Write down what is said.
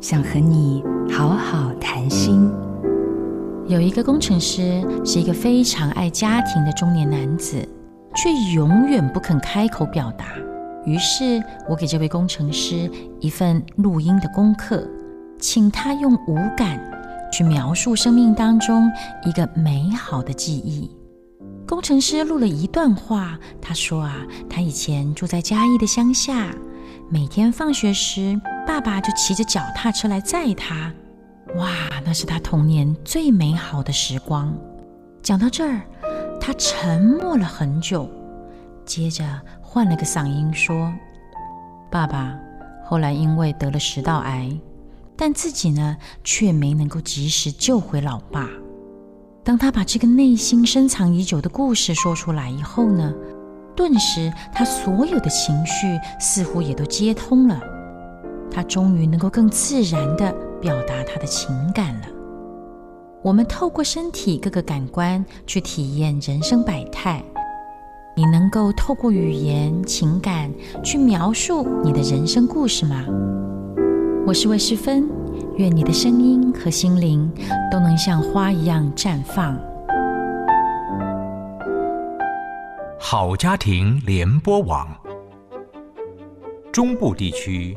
想和你好好谈心。有一个工程师是一个非常爱家庭的中年男子，却永远不肯开口表达。于是我给这位工程师一份录音的功课，请他用五感去描述生命当中一个美好的记忆。工程师录了一段话，他说啊，他以前住在嘉义的乡下。每天放学时，爸爸就骑着脚踏车来载他。哇，那是他童年最美好的时光。讲到这儿，他沉默了很久，接着换了个嗓音说：“爸爸后来因为得了食道癌，但自己呢，却没能够及时救回老爸。”当他把这个内心深藏已久的故事说出来以后呢，顿时，他所有的情绪似乎也都接通了。他终于能够更自然的表达他的情感了。我们透过身体各个感官去体验人生百态。你能够透过语言、情感去描述你的人生故事吗？我是魏世芬，愿你的声音和心灵都能像花一样绽放。好家庭联播网，中部地区